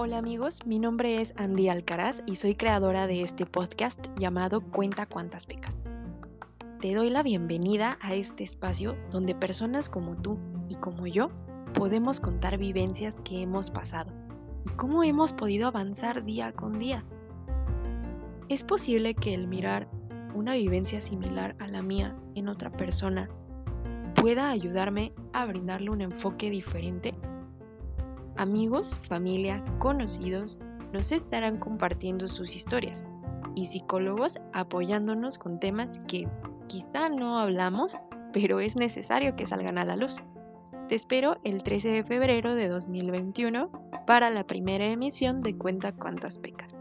Hola amigos, mi nombre es Andy Alcaraz y soy creadora de este podcast llamado Cuenta cuántas pecas. Te doy la bienvenida a este espacio donde personas como tú y como yo podemos contar vivencias que hemos pasado y cómo hemos podido avanzar día con día. Es posible que el mirar una vivencia similar a la mía en otra persona pueda ayudarme a brindarle un enfoque diferente amigos, familia, conocidos nos estarán compartiendo sus historias y psicólogos apoyándonos con temas que quizá no hablamos, pero es necesario que salgan a la luz. Te espero el 13 de febrero de 2021 para la primera emisión de Cuenta cuántas pecas.